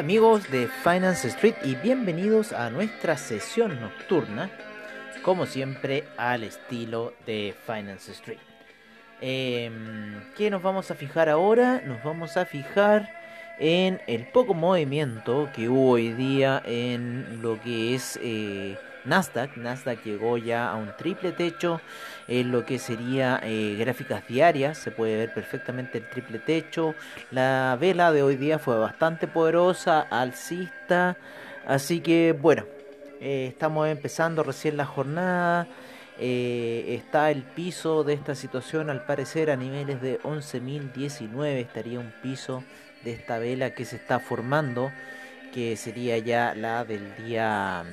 Hola amigos de Finance Street y bienvenidos a nuestra sesión nocturna, como siempre al estilo de Finance Street. Em, ¿Qué nos vamos a fijar ahora? Nos vamos a fijar en el poco movimiento que hubo hoy día en lo que es eh, Nasdaq. Nasdaq llegó ya a un triple techo en lo que sería eh, gráficas diarias. Se puede ver perfectamente el triple techo. La vela de hoy día fue bastante poderosa, alcista. Así que bueno, eh, estamos empezando recién la jornada. Eh, está el piso de esta situación al parecer a niveles de 11.019 estaría un piso de esta vela que se está formando que sería ya la del día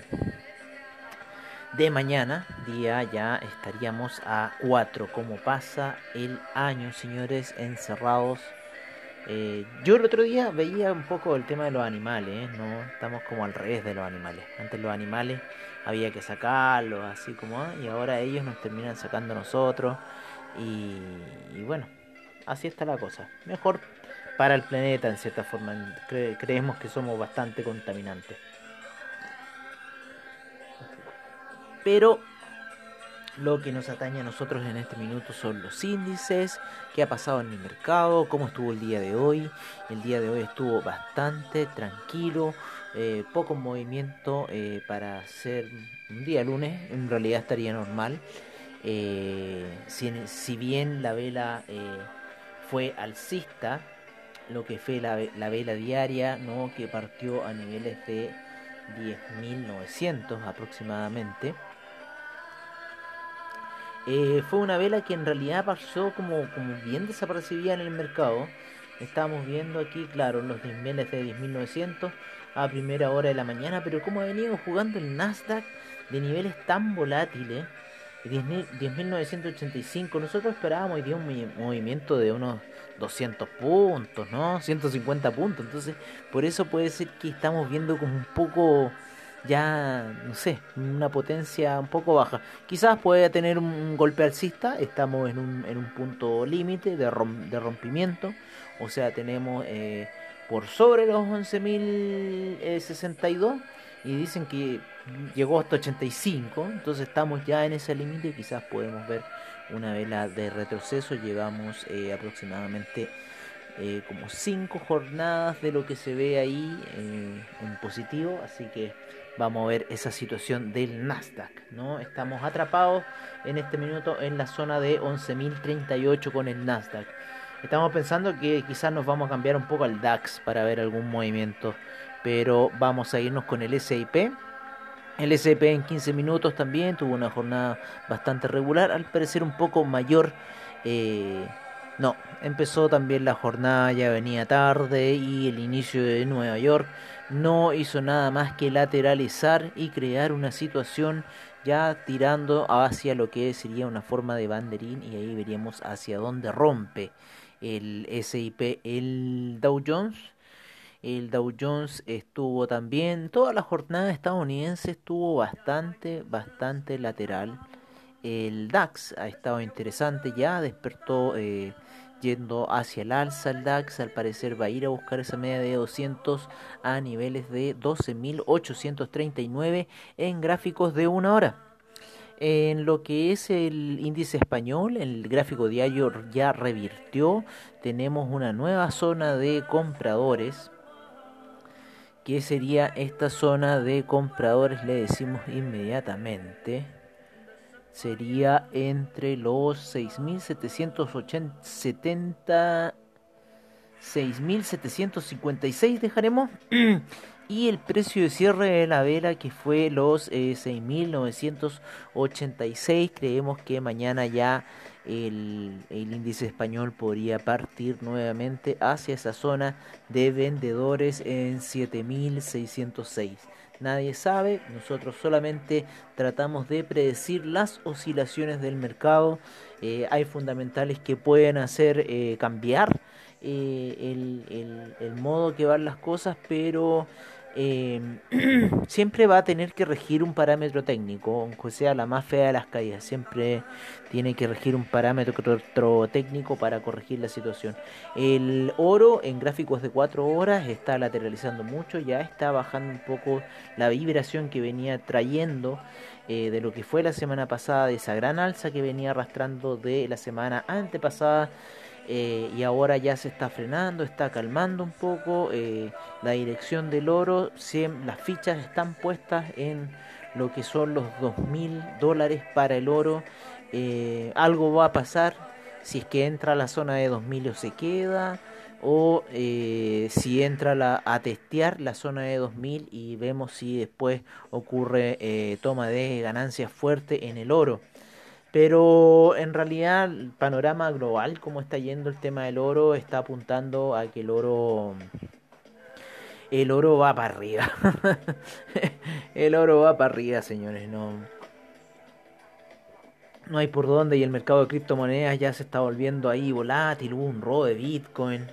de mañana, día ya estaríamos a 4. Como pasa el año, señores, encerrados. Eh, yo el otro día veía un poco el tema de los animales, ¿eh? no estamos como al revés de los animales. Antes los animales había que sacarlos, así como, ¿eh? y ahora ellos nos terminan sacando nosotros. Y, y, bueno, así está la cosa. Mejor para el planeta, en cierta forma. creemos que somos bastante contaminantes. Pero lo que nos atañe a nosotros en este minuto son los índices, qué ha pasado en el mercado, cómo estuvo el día de hoy. El día de hoy estuvo bastante tranquilo, eh, poco movimiento eh, para ser un día lunes, en realidad estaría normal. Eh, si, bien la vela fue alcista, lo que fue la, la vela diaria, ¿no? que partió a niveles de 10.900 aproximadamente. Eh, fue una vela que en realidad pasó como, como bien desaparecida en el mercado. Estamos viendo aquí, claro, los niveles de 10.900 a primera hora de la mañana, pero como ha venido jugando el Nasdaq de niveles tan volátiles, 10.985, nosotros esperábamos hoy día un movimiento de unos 200 puntos, ¿no? 150 puntos, entonces por eso puede ser que estamos viendo como un poco ya, no sé, una potencia un poco baja. Quizás pueda tener un golpe alcista, estamos en un, en un punto límite de, de, rompimiento, o sea, tenemos eh, por sobre los 11.062 y dicen que llegó hasta 85, entonces estamos ya en ese límite, quizás podemos ver una vela de retroceso, llegamos eh, aproximadamente eh, como 5 jornadas de lo que se ve ahí en positivo, así que vamos a ver esa situación del Nasdaq, ¿no? Estamos atrapados en este minuto en la zona de 11.038 con el Nasdaq. Estamos pensando que quizás nos vamos a cambiar un poco al DAX para ver algún movimiento, pero vamos a irnos con el S&P. El S&P en 15 minutos también tuvo una jornada bastante regular, al parecer un poco mayor. Eh, no, empezó también la jornada, ya venía tarde y el inicio de Nueva York no hizo nada más que lateralizar y crear una situación ya tirando hacia lo que sería una forma de banderín y ahí veríamos hacia dónde rompe el SIP, el Dow Jones. El Dow Jones estuvo también, toda la jornada estadounidense estuvo bastante, bastante lateral. El DAX ha estado interesante ya, despertó eh, yendo hacia el alza el DAX, al parecer va a ir a buscar esa media de 200 a niveles de 12.839 en gráficos de una hora. En lo que es el índice español, el gráfico diario ya revirtió, tenemos una nueva zona de compradores, que sería esta zona de compradores, le decimos inmediatamente sería entre los 6.770 6.756 dejaremos y el precio de cierre de la vela que fue los 6.986 eh, creemos que mañana ya el, el, índice español podría partir nuevamente hacia esa zona de vendedores en 7606. Nadie sabe, nosotros solamente tratamos de predecir las oscilaciones del mercado. Eh, hay fundamentales que pueden hacer eh, cambiar eh, el, el, el modo que van las cosas, pero eh, siempre va a tener que regir un parámetro técnico, aunque sea la más fea de las caídas, siempre tiene que regir un parámetro técnico para corregir la situación. El oro en gráficos de 4 horas está lateralizando mucho, ya está bajando un poco la vibración que venía trayendo eh, de lo que fue la semana pasada, de esa gran alza que venía arrastrando de la semana antepasada. Eh, y ahora ya se está frenando, está calmando un poco eh, la dirección del oro, las fichas están puestas en lo que son los dos mil dólares para el oro, eh, algo va a pasar si es que entra a la zona de 2000 o se queda, o si entra la, a testear la zona de 2000 y vemos si después ocurre toma de ganancias fuerte en el oro. Pero en realidad el panorama global, como está yendo el tema del oro, está apuntando a que el oro el oro va para arriba. el oro va para arriba, señores, no. No hay por dónde y el mercado de criptomonedas ya se está volviendo ahí volátil, hubo un robo de Bitcoin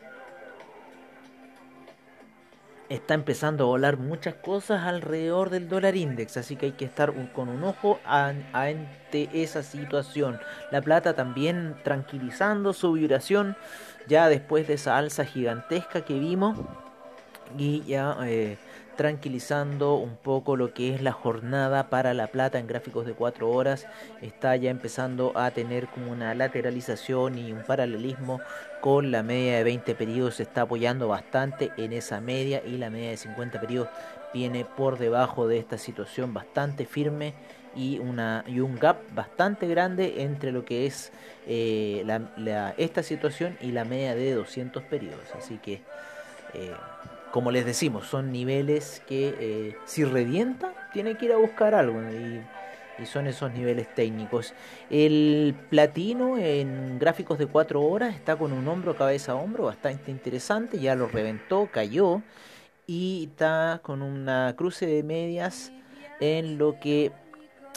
está empezando a volar muchas cosas alrededor del dólar index, así que hay que estar con un ojo ante esa situación. La plata también tranquilizando su vibración ya después de esa alza gigantesca que vimos y ya eh, tranquilizando un poco lo que es la jornada para la plata en gráficos de 4 horas. Está ya empezando a tener como una lateralización y un paralelismo con la media de 20 periodos. Se está apoyando bastante en esa media y la media de 50 periodos viene por debajo de esta situación bastante firme y, una, y un gap bastante grande entre lo que es eh, la, esta situación y la media de 200 periodos. Así que... Eh, como les decimos, son niveles que eh, si revienta, tiene que ir a buscar algo. Y, son esos niveles técnicos. El platino en gráficos de 4 horas está con un hombro, cabeza, a hombro bastante interesante. Ya lo reventó, cayó. Y está con una cruce de medias en lo que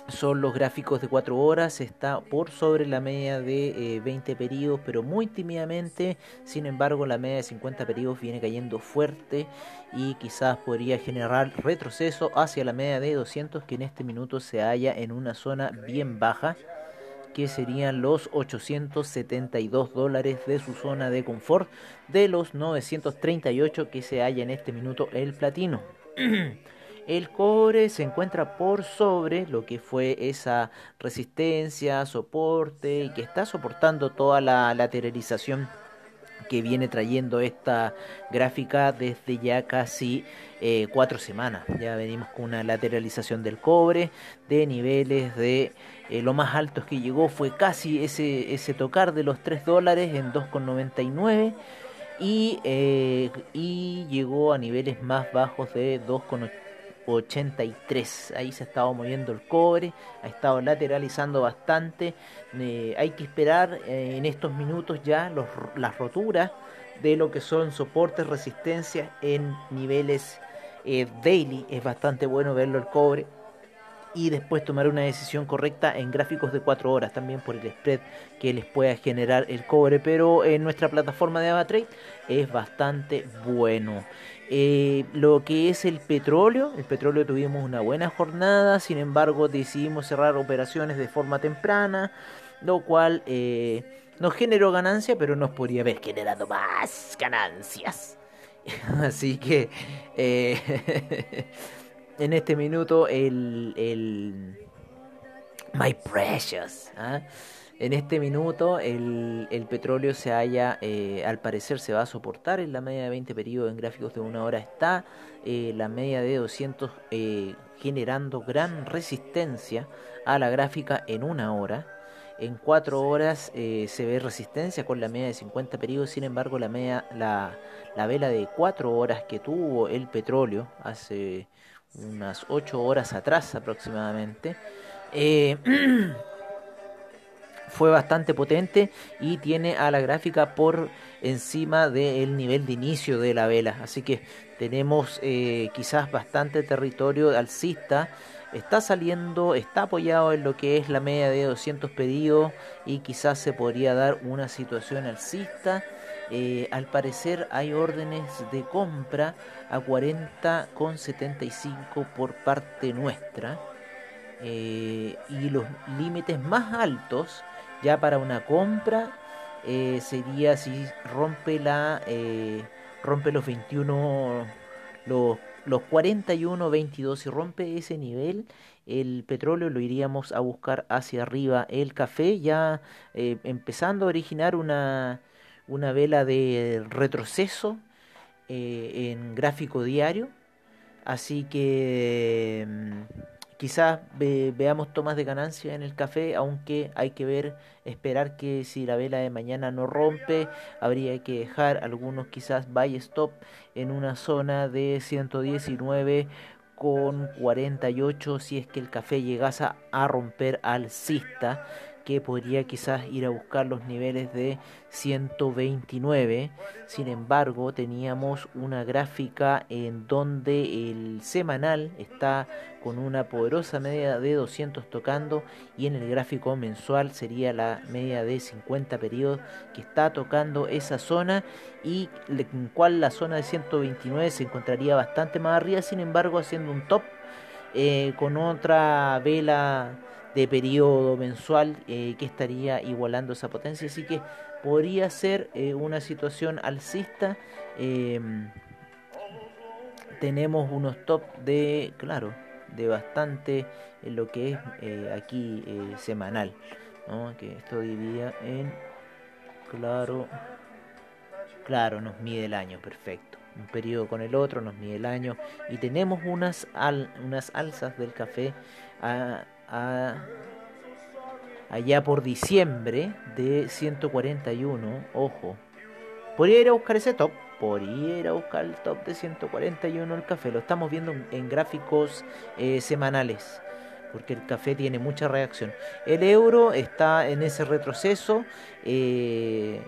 son los gráficos de 4 horas, está por sobre la media de 20 eh, periodos, pero muy tímidamente. Sin embargo, la media de 50 periodos viene cayendo fuerte y quizás podría generar retroceso hacia la media de 200 que en este minuto se halla en una zona bien baja que serían los 872 dólares de su zona de confort de los 938 que se halla en este minuto el platino. El cobre se encuentra por sobre lo que fue esa resistencia, soporte y que está soportando toda la lateralización que viene trayendo esta gráfica desde ya casi eh, cuatro semanas. Ya venimos con una lateralización del cobre de niveles de eh, lo más altos que llegó fue casi ese, ese tocar de los 3 dólares en 2,99 y, eh, y llegó a niveles más bajos de 2,80 83. Ahí se ha estado moviendo el cobre, ha estado lateralizando bastante. Eh, hay que esperar eh, en estos minutos ya las roturas de lo que son soportes, resistencias en niveles eh, daily. Es bastante bueno verlo el cobre. Y después tomar una decisión correcta en gráficos de 4 horas también por el spread que les pueda generar el cobre. Pero en nuestra plataforma de AvaTrade es bastante bueno. Eh, lo que es el petróleo, el petróleo tuvimos una buena jornada, sin embargo decidimos cerrar operaciones de forma temprana, lo cual eh, nos generó ganancia, pero nos podría haber generado más ganancias. Así que eh, en este minuto el, el My Precious. ¿ah? En este minuto el, el petróleo se halla, eh, al parecer se va a soportar en la media de 20 periodos en gráficos de una hora está eh, la media de 200 eh, generando gran resistencia a la gráfica en una hora. En cuatro horas se ve resistencia con la media de 50 periodos, sin embargo la, media, la, la vela de cuatro horas que tuvo el petróleo hace unas 8 horas atrás aproximadamente, fue bastante potente y tiene a la gráfica por encima del nivel de inicio de la vela. Así que tenemos eh, quizás bastante territorio alcista. Está saliendo, está apoyado en lo que es la media de 200 pedidos y quizás se podría dar una situación alcista. Eh, al parecer hay órdenes de compra a 40,75 por parte nuestra. Eh, y los límites más altos ya para una compra eh, sería si rompe la eh, rompe los 21 los, los 41 22 si rompe ese nivel el petróleo lo iríamos a buscar hacia arriba. El café ya eh, empezando a originar una una vela de retroceso en gráfico diario. Así que Quizás veamos tomas de ganancia en el café, aunque hay que ver, esperar que si la vela de mañana no rompe, habría que dejar algunos quizás buy stop en una zona de 119 con 48 si es que el café llegase a romper alcista que podría quizás ir a buscar los niveles de 129. Sin embargo, teníamos una gráfica en donde el semanal está con una poderosa media de 200 tocando y en el gráfico mensual sería la media de 50 periodos que está tocando esa zona y en cual la zona de 129 se encontraría bastante más arriba, sin embargo haciendo un top eh, con otra vela de periodo mensual eh, que estaría igualando esa potencia. Así que podría ser eh, una situación alcista. Em, tenemos unos top de, claro, de bastante lo que es eh, aquí semanal. Que esto dividía en, claro, claro, nos mide el año, perfecto un periodo con el otro, nos mide el año y tenemos unas, unas alzas del café a, allá por diciembre de 141, ojo. Podría ir a buscar ese top, podría ir a buscar el top de 141 el café, lo estamos viendo en gráficos eh, semanales porque el café tiene mucha reacción. El euro está en ese retroceso, eh,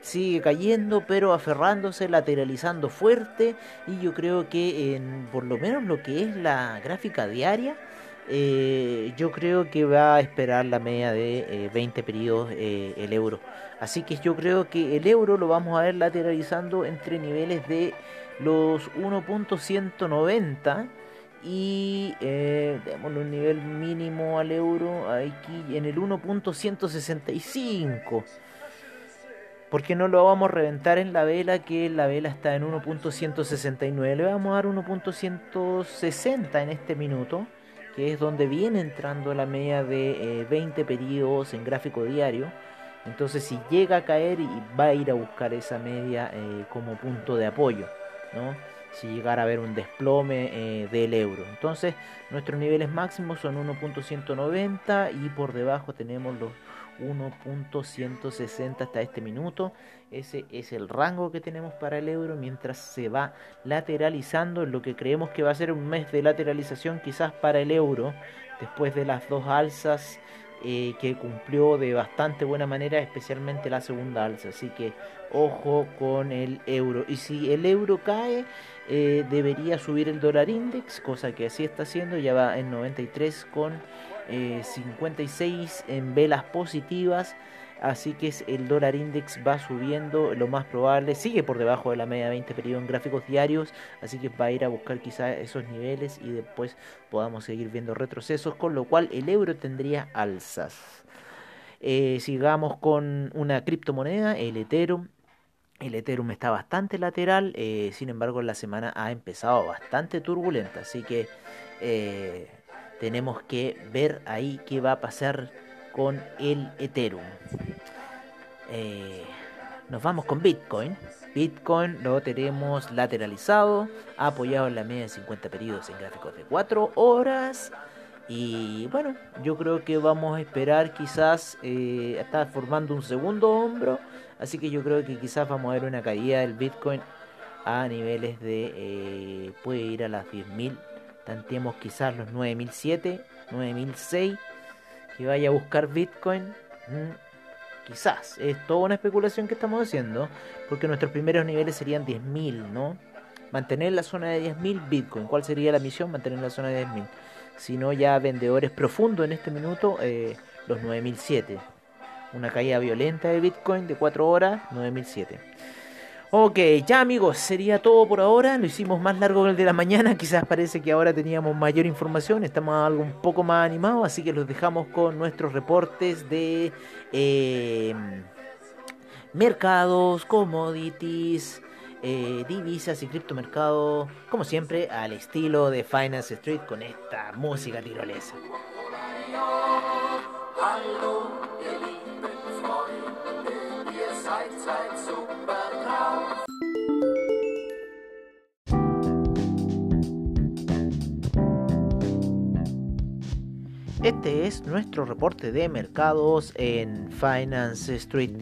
sigue cayendo, pero aferrándose, lateralizando fuerte, y yo creo que en por lo menos lo que es la gráfica diaria, eh, yo creo que va a esperar la media de 20 eh, periodos eh, el euro. Así que yo creo que el euro lo vamos a ver lateralizando entre niveles de los 1.190 y eh, démosle un nivel mínimo al euro aquí en el 1.165 porque no lo vamos a reventar en la vela que la vela está en 1.169 le vamos a dar 1.160 en este minuto que es donde viene entrando la media de 20 eh, periodos en gráfico diario. Entonces si llega a caer y va a ir a buscar esa media eh, como punto de apoyo, ¿no? si llegara a haber un desplome eh, del euro. Entonces nuestros niveles máximos son 1.190 y por debajo tenemos los 1.160 hasta este minuto. Ese es el rango que tenemos para el euro mientras se va lateralizando en lo que creemos que va a ser un mes de lateralización quizás para el euro después de las dos alzas eh, que cumplió de bastante buena manera, especialmente la segunda alza. Así que ojo con el euro. Y si el euro cae, eh, debería subir el dólar index, cosa que así está haciendo, ya va en 93 con 56 eh, en velas positivas. Así que el dólar index va subiendo, lo más probable, sigue por debajo de la media de 20 periodos en gráficos diarios, así que va a ir a buscar quizás esos niveles y después podamos seguir viendo retrocesos, con lo cual el euro tendría alzas. Eh, sigamos con una criptomoneda, el Ethereum. El Ethereum está bastante lateral, eh, sin embargo la semana ha empezado bastante turbulenta, así que tenemos que ver ahí qué va a pasar con el Ethereum. Eh, nos vamos con Bitcoin. Bitcoin lo tenemos lateralizado, apoyado en la media de 50 periodos en gráficos de 4 horas. Y bueno, yo creo que vamos a esperar quizás, eh, está formando un segundo hombro, así que yo creo que quizás vamos a ver una caída del Bitcoin a niveles de, eh, puede ir a las 10.000 tanteemos quizás los 9007, 9006, que vaya a buscar Bitcoin Mm, quizás, es toda una especulación que estamos haciendo, porque nuestros primeros niveles serían 10.000, ¿no? Mantener la zona de 10.000 Bitcoin. ¿Cuál sería la misión? Mantener la zona de 10.000. Si no, ya vendedores profundos en este minuto, eh, los 9.007. Una caída violenta de Bitcoin de 4 horas, 9.007. Ok, ya amigos, sería todo por ahora. Lo hicimos más largo que el de la mañana. Quizás parece que ahora teníamos mayor información. Estamos algo un poco más animados. Así que los dejamos con nuestros reportes de eh, mercados, commodities, eh, divisas y criptomercado. Como siempre, al estilo de Finance Street con esta música tirolesa. Este es nuestro reporte de mercados en Finance Street.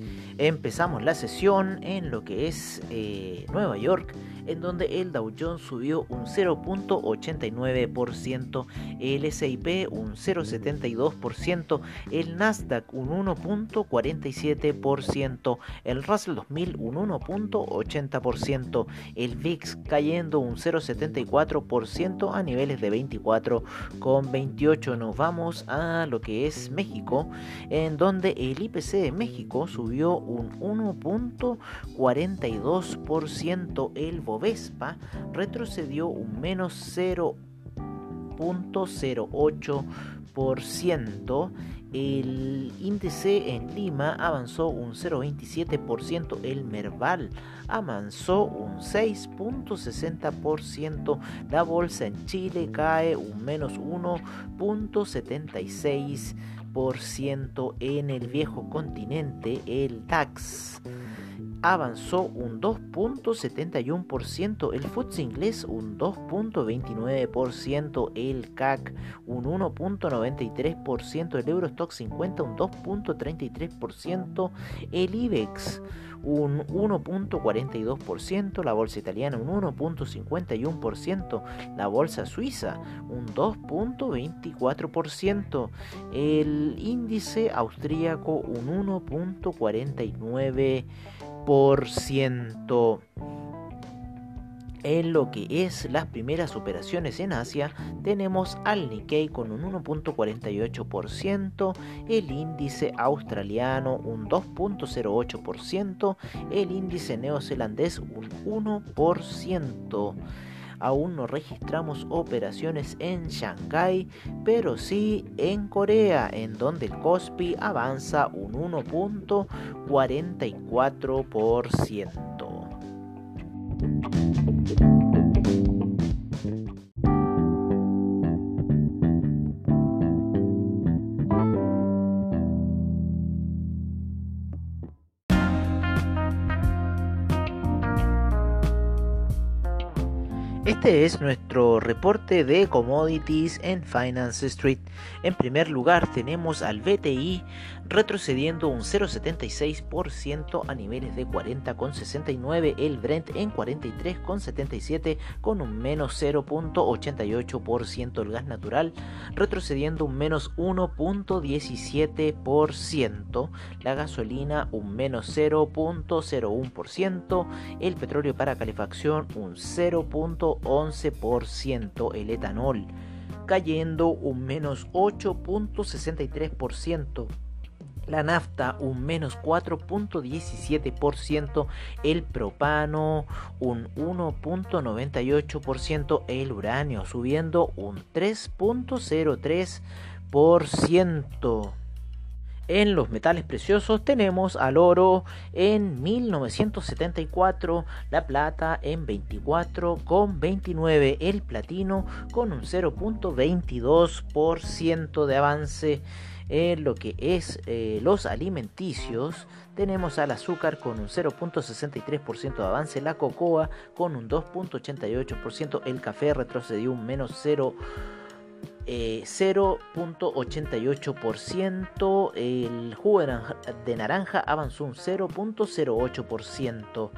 Empezamos la sesión en lo que es eh, Nueva York en donde el Dow Jones subió un 0.89%, el S&P un 0.72%, el Nasdaq un 1.47%, el Russell 2000 un 1.80%, el VIX cayendo un 0.74% a niveles de 24,28. Nos vamos a lo que es México, en donde el IPC de México subió un 1.42%, el Vespa retrocedió un menos 0.08%. El índice en Lima avanzó un 0,27%, el Merval avanzó un 6,60%, la bolsa en Chile cae un menos 1,76%, en el viejo continente el DAX avanzó un 2.71%, el FTSE inglés un 2.29%, el CAC un 1.93%, el Eurostock 50 un 2.33%, el IBEX un 1.42%, la bolsa italiana un 1.51%, la bolsa suiza un 2.24%, el índice austríaco un 1.49%, en lo que es las primeras operaciones en Asia, tenemos al Nikkei con un 1.48%, el índice australiano un 2.08%, el índice neozelandés un 1% aún no registramos operaciones en Shanghai, pero sí en Corea, en donde el Kospi avanza un 1.44%. Este es nuestro reporte de commodities en Finance Street. En primer lugar tenemos al BTI retrocediendo un 0,76% a niveles de 40,69, el Brent en 43,77 con un menos 0,88%, el gas natural retrocediendo un menos 1,17%, la gasolina un menos 0,01%, el petróleo para calefacción un 0,11%, el etanol cayendo un menos 8.63% la nafta un menos 4.17%, el propano un 1.98%, el uranio subiendo un 3.03%. En los metales preciosos tenemos al oro en 1974, la plata en 24,29, el platino con un 0.22% de avance en lo que es eh, los alimenticios, tenemos al azúcar con un 0.63% de avance, la cocoa con un 2.88%, el café retrocedió un menos 0. 0.88%, eh, el jugo de naranja avanzó un 0.08%.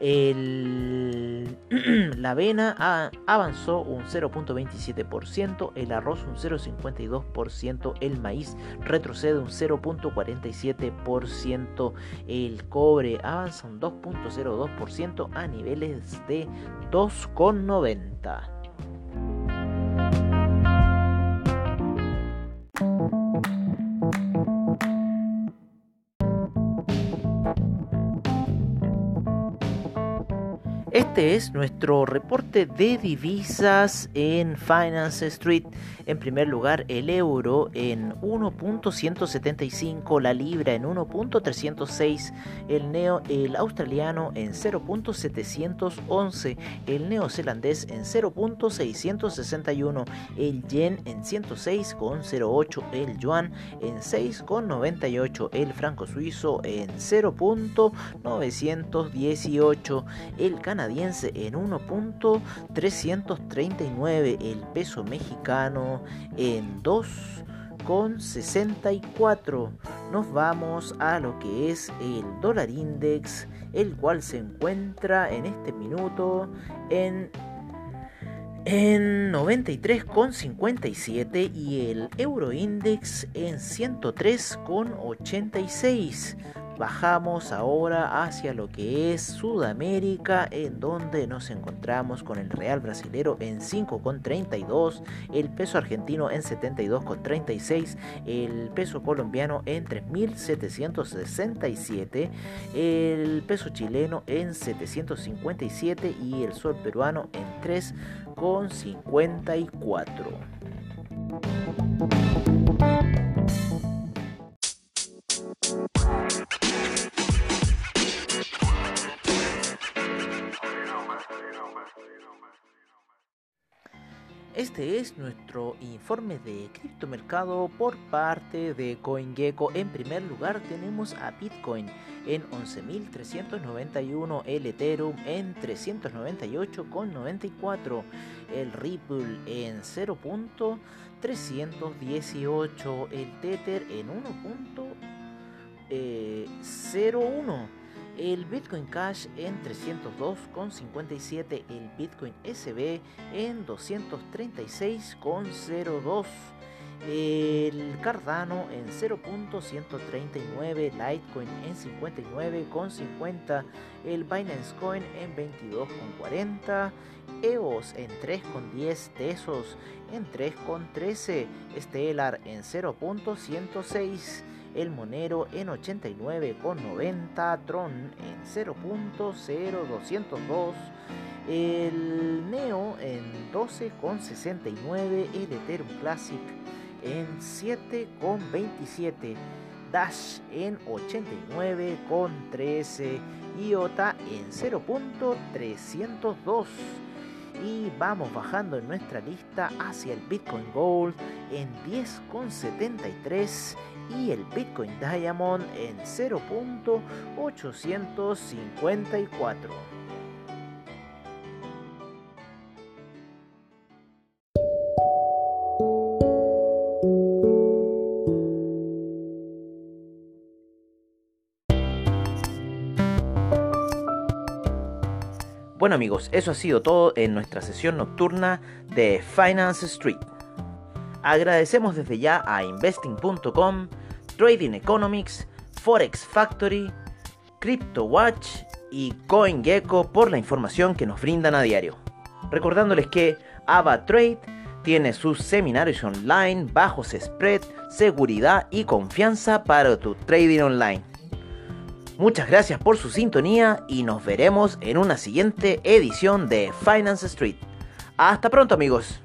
El, la avena avanzó un 0.27%, el arroz un 0.52%, el maíz retrocede un 0.47%, el cobre avanza un 2.02% a niveles de 2.90%. Este es nuestro reporte de divisas en Finance Street. En primer lugar, el euro en 1.175, la libra en 1.306, el, neo, el australiano en 0.711, el neozelandés en 0.661, el yen en 106.08, el yuan en 6.98, el franco suizo en 0.918, el canadiense en 1.339, el peso mexicano en 2.64. Nos vamos a lo que es el dólar index, el cual se encuentra en este minuto en en 93,57 y el euro index en 103,86. Bajamos ahora hacia lo que es Sudamérica, en donde nos encontramos con el real brasilero en 5,32, el peso argentino en 72,36, el peso colombiano en 3.767, el peso chileno en 757 y el sol peruano en 3,54. Este es nuestro informe de criptomercado por parte de CoinGecko. En primer lugar tenemos a Bitcoin en 11.391, el Ethereum en 398,94, el Ripple en 0.318, el Tether en 1.01 el Bitcoin Cash en 302,57, el Bitcoin SB en 236,02, el Cardano en 0.139, Litecoin en 59,50, el Binance Coin en 22,40, EOS en 3,10 Tesos en 3,13, Stellar en 0.106 el Monero en 89,90, Tron en 0.0202, el Neo en 12,69, el Ethereum Classic en 7,27, Dash en 89,13, IOTA en 0.302 y vamos bajando en nuestra lista hacia el Bitcoin Gold en 10,73 y el Bitcoin Diamond en 0.854. Bueno amigos, eso ha sido todo en nuestra sesión nocturna de Finance Street. Agradecemos desde ya a investing.com, Trading Economics, Forex Factory, CryptoWatch y CoinGecko por la información que nos brindan a diario. Recordándoles que AvaTrade tiene sus seminarios online, bajos spread, seguridad y confianza para tu trading online. Muchas gracias por su sintonía y nos veremos en una siguiente edición de Finance Street. Hasta pronto amigos.